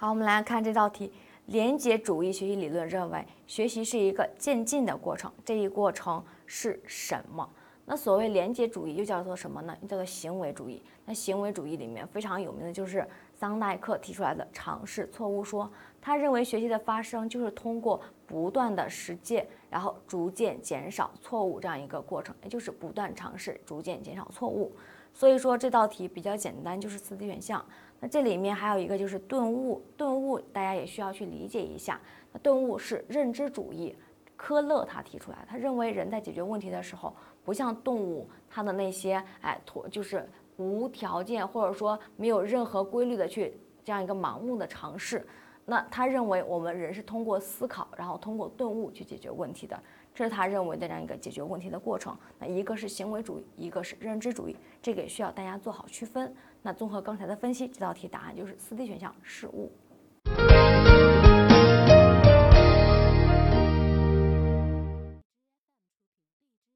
好，我们来看这道题。连结主义学习理论认为，学习是一个渐进的过程。这一过程是什么？那所谓连结主义又叫做什么呢？叫做行为主义。那行为主义里面非常有名的就是桑代克提出来的尝试错误说。他认为学习的发生就是通过不断的实践，然后逐渐减少错误这样一个过程，也就是不断尝试，逐渐减少错误。所以说这道题比较简单，就是四 D 选项。那这里面还有一个就是顿悟，顿悟大家也需要去理解一下。那顿悟是认知主义。科勒他提出来，他认为人在解决问题的时候，不像动物，它的那些哎，妥就是无条件或者说没有任何规律的去这样一个盲目的尝试。那他认为我们人是通过思考，然后通过顿悟去解决问题的，这是他认为的这样一个解决问题的过程。那一个是行为主义，一个是认知主义，这个也需要大家做好区分。那综合刚才的分析，这道题答案就是四 D 选项事物。